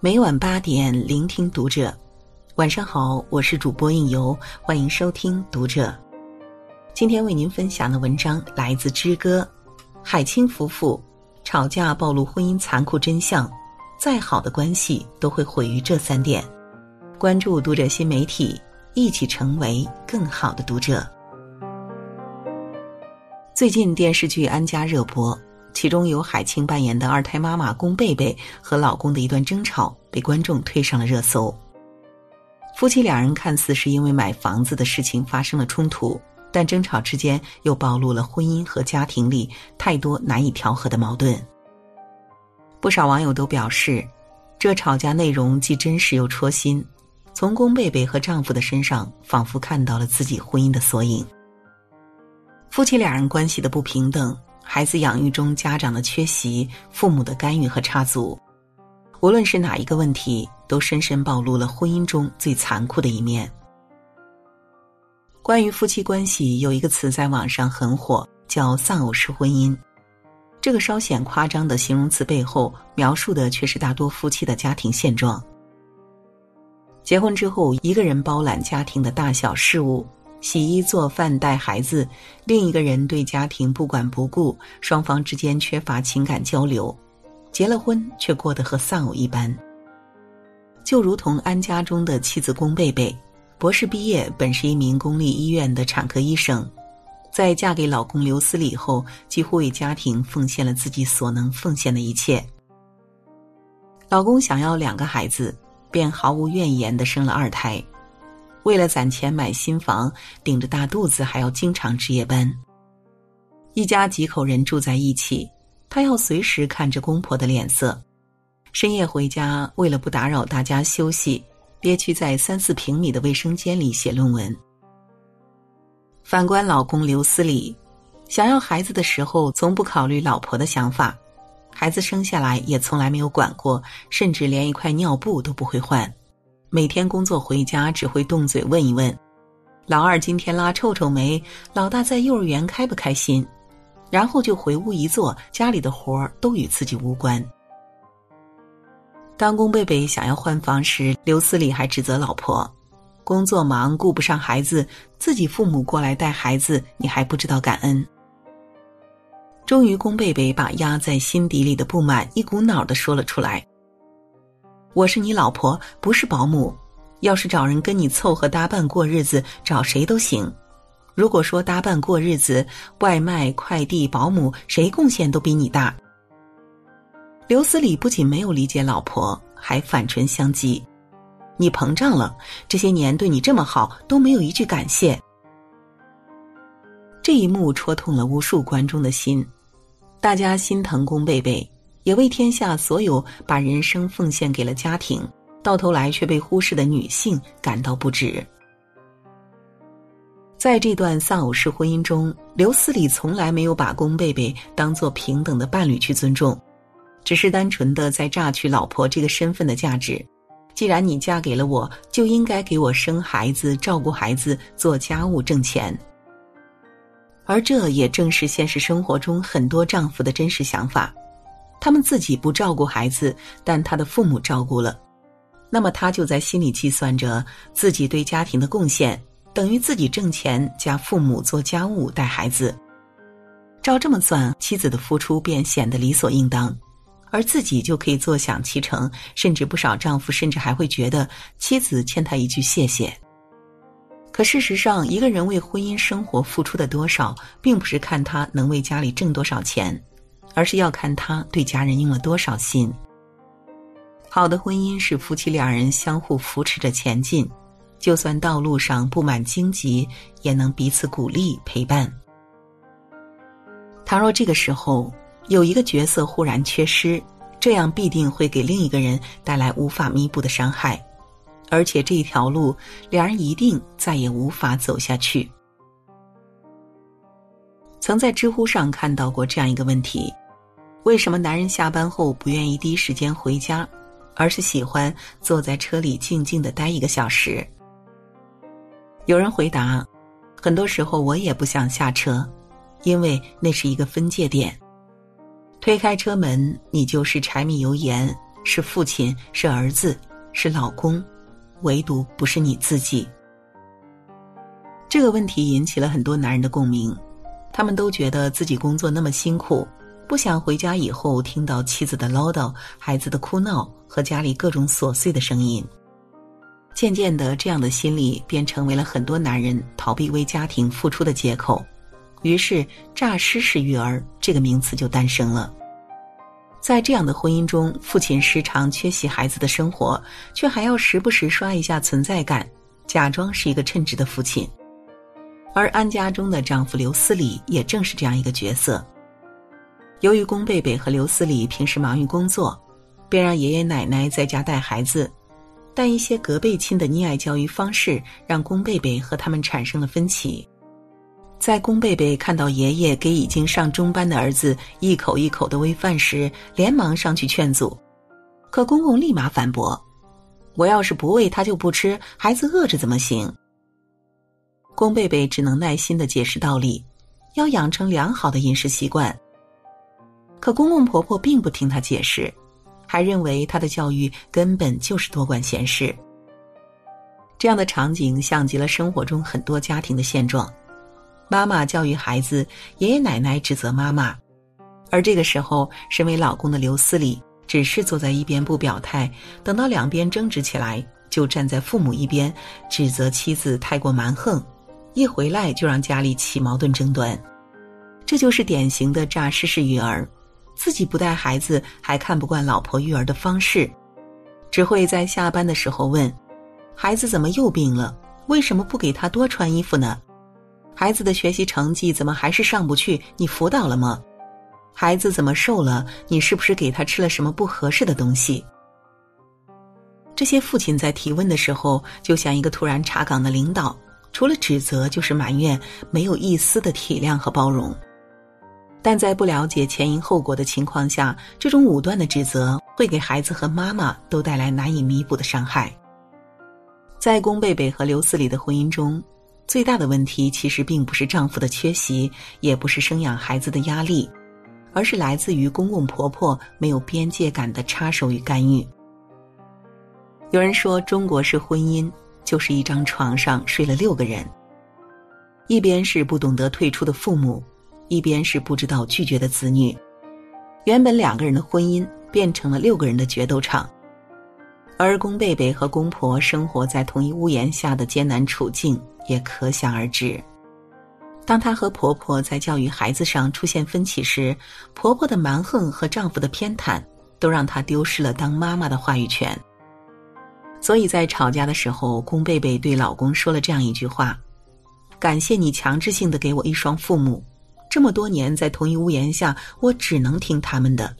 每晚八点，聆听读者。晚上好，我是主播应由，欢迎收听读者。今天为您分享的文章来自之歌，海清夫妇吵架暴露婚姻残酷真相，再好的关系都会毁于这三点。关注读者新媒体，一起成为更好的读者。最近电视剧《安家》热播。其中由海清扮演的二胎妈妈龚贝贝和老公的一段争吵，被观众推上了热搜。夫妻两人看似是因为买房子的事情发生了冲突，但争吵之间又暴露了婚姻和家庭里太多难以调和的矛盾。不少网友都表示，这吵架内容既真实又戳心，从龚贝贝和丈夫的身上仿佛看到了自己婚姻的缩影。夫妻两人关系的不平等。孩子养育中家长的缺席、父母的干预和插足，无论是哪一个问题，都深深暴露了婚姻中最残酷的一面。关于夫妻关系，有一个词在网上很火，叫“丧偶式婚姻”。这个稍显夸张的形容词背后，描述的却是大多夫妻的家庭现状。结婚之后，一个人包揽家庭的大小事务。洗衣做饭带孩子，另一个人对家庭不管不顾，双方之间缺乏情感交流，结了婚却过得和丧偶一般。就如同安家中的妻子龚贝贝，博士毕业，本是一名公立医院的产科医生，在嫁给老公刘思礼后，几乎为家庭奉献了自己所能奉献的一切。老公想要两个孩子，便毫无怨言的生了二胎。为了攒钱买新房，顶着大肚子还要经常值夜班。一家几口人住在一起，他要随时看着公婆的脸色。深夜回家，为了不打扰大家休息，憋屈在三四平米的卫生间里写论文。反观老公刘思礼，想要孩子的时候从不考虑老婆的想法，孩子生下来也从来没有管过，甚至连一块尿布都不会换。每天工作回家只会动嘴问一问：“老二今天拉臭臭没？老大在幼儿园开不开心？”然后就回屋一坐，家里的活儿都与自己无关。当龚贝贝想要换房时，刘思礼还指责老婆：“工作忙顾不上孩子，自己父母过来带孩子，你还不知道感恩。”终于，龚贝贝把压在心底里的不满一股脑的说了出来。我是你老婆，不是保姆。要是找人跟你凑合搭伴过日子，找谁都行。如果说搭伴过日子，外卖、快递、保姆，谁贡献都比你大。刘思礼不仅没有理解老婆，还反唇相讥：“你膨胀了，这些年对你这么好，都没有一句感谢。”这一幕戳痛了无数观众的心，大家心疼龚贝贝。也为天下所有把人生奉献给了家庭，到头来却被忽视的女性感到不值。在这段丧偶式婚姻中，刘思礼从来没有把龚贝贝当做平等的伴侣去尊重，只是单纯的在榨取老婆这个身份的价值。既然你嫁给了我，就应该给我生孩子、照顾孩子、做家务、挣钱。而这也正是现实生活中很多丈夫的真实想法。他们自己不照顾孩子，但他的父母照顾了，那么他就在心里计算着自己对家庭的贡献等于自己挣钱加父母做家务带孩子。照这么算，妻子的付出便显得理所应当，而自己就可以坐享其成，甚至不少丈夫甚至还会觉得妻子欠他一句谢谢。可事实上，一个人为婚姻生活付出的多少，并不是看他能为家里挣多少钱。而是要看他对家人用了多少心。好的婚姻是夫妻两人相互扶持着前进，就算道路上布满荆棘，也能彼此鼓励陪伴。倘若这个时候有一个角色忽然缺失，这样必定会给另一个人带来无法弥补的伤害，而且这一条路，两人一定再也无法走下去。曾在知乎上看到过这样一个问题。为什么男人下班后不愿意第一时间回家，而是喜欢坐在车里静静的待一个小时？有人回答：很多时候我也不想下车，因为那是一个分界点。推开车门，你就是柴米油盐，是父亲，是儿子，是老公，唯独不是你自己。这个问题引起了很多男人的共鸣，他们都觉得自己工作那么辛苦，不想回家以后听到妻子的唠叨、孩子的哭闹和家里各种琐碎的声音。渐渐的，这样的心理便成为了很多男人逃避为家庭付出的借口，于是“诈尸式育儿”这个名词就诞生了。在这样的婚姻中，父亲时常缺席孩子的生活，却还要时不时刷一下存在感，假装是一个称职的父亲。而安家中的丈夫刘思礼也正是这样一个角色。由于宫贝贝和刘思礼平时忙于工作，便让爷爷奶奶在家带孩子，但一些隔辈亲的溺爱教育方式让宫贝贝和他们产生了分歧。在宫贝贝看到爷爷给已经上中班的儿子一口一口的喂饭时，连忙上去劝阻，可公公立马反驳：“我要是不喂他就不吃，孩子饿着怎么行？”宫贝贝只能耐心的解释道理，要养成良好的饮食习惯。可公公婆婆并不听他解释，还认为他的教育根本就是多管闲事。这样的场景像极了生活中很多家庭的现状：妈妈教育孩子，爷爷奶奶指责妈妈，而这个时候，身为老公的刘思礼只是坐在一边不表态，等到两边争执起来，就站在父母一边，指责妻子太过蛮横。一回来就让家里起矛盾争端，这就是典型的诈尸式育儿。自己不带孩子，还看不惯老婆育儿的方式，只会在下班的时候问：“孩子怎么又病了？为什么不给他多穿衣服呢？孩子的学习成绩怎么还是上不去？你辅导了吗？孩子怎么瘦了？你是不是给他吃了什么不合适的东西？”这些父亲在提问的时候，就像一个突然查岗的领导。除了指责就是埋怨，没有一丝的体谅和包容。但在不了解前因后果的情况下，这种武断的指责会给孩子和妈妈都带来难以弥补的伤害。在宫贝贝和刘思礼的婚姻中，最大的问题其实并不是丈夫的缺席，也不是生养孩子的压力，而是来自于公公婆婆没有边界感的插手与干预。有人说，中国式婚姻。就是一张床上睡了六个人，一边是不懂得退出的父母，一边是不知道拒绝的子女。原本两个人的婚姻变成了六个人的决斗场，而龚贝贝和公婆生活在同一屋檐下的艰难处境也可想而知。当她和婆婆在教育孩子上出现分歧时，婆婆的蛮横和丈夫的偏袒，都让她丢失了当妈妈的话语权。所以在吵架的时候，龚贝贝对老公说了这样一句话：“感谢你强制性的给我一双父母，这么多年在同一屋檐下，我只能听他们的。”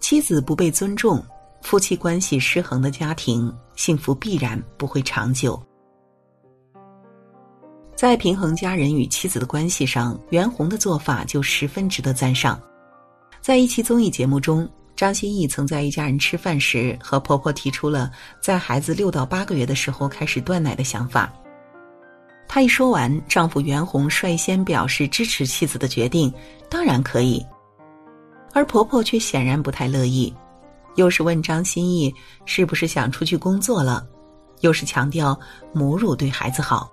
妻子不被尊重，夫妻关系失衡的家庭，幸福必然不会长久。在平衡家人与妻子的关系上，袁弘的做法就十分值得赞赏。在一期综艺节目中。张歆艺曾在一家人吃饭时，和婆婆提出了在孩子六到八个月的时候开始断奶的想法。她一说完，丈夫袁弘率先表示支持妻子的决定，当然可以。而婆婆却显然不太乐意，又是问张歆艺是不是想出去工作了，又是强调母乳对孩子好。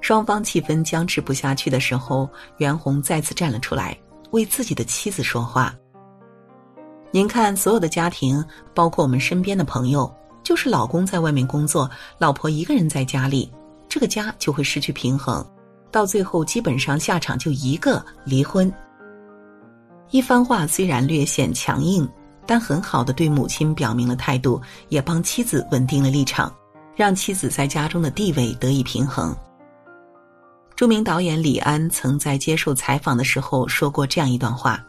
双方气氛僵持不下去的时候，袁弘再次站了出来，为自己的妻子说话。您看，所有的家庭，包括我们身边的朋友，就是老公在外面工作，老婆一个人在家里，这个家就会失去平衡，到最后基本上下场就一个离婚。一番话虽然略显强硬，但很好的对母亲表明了态度，也帮妻子稳定了立场，让妻子在家中的地位得以平衡。著名导演李安曾在接受采访的时候说过这样一段话。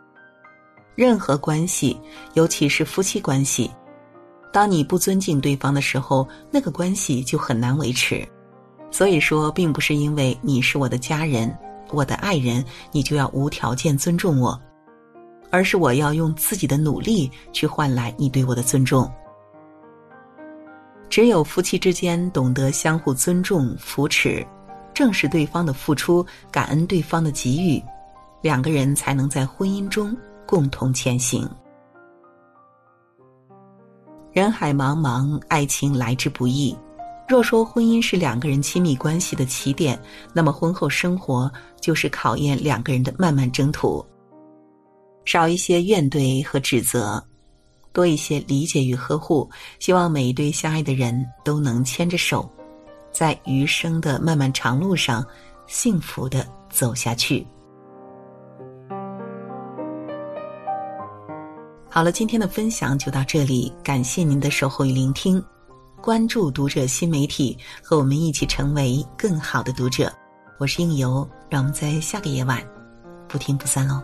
任何关系，尤其是夫妻关系，当你不尊敬对方的时候，那个关系就很难维持。所以说，并不是因为你是我的家人、我的爱人，你就要无条件尊重我，而是我要用自己的努力去换来你对我的尊重。只有夫妻之间懂得相互尊重、扶持，正视对方的付出，感恩对方的给予，两个人才能在婚姻中。共同前行。人海茫茫，爱情来之不易。若说婚姻是两个人亲密关系的起点，那么婚后生活就是考验两个人的漫漫征途。少一些怨怼和指责，多一些理解与呵护。希望每一对相爱的人都能牵着手，在余生的漫漫长路上，幸福的走下去。好了，今天的分享就到这里，感谢您的守候与聆听。关注读者新媒体，和我们一起成为更好的读者。我是应由，让我们在下个夜晚不听不散喽。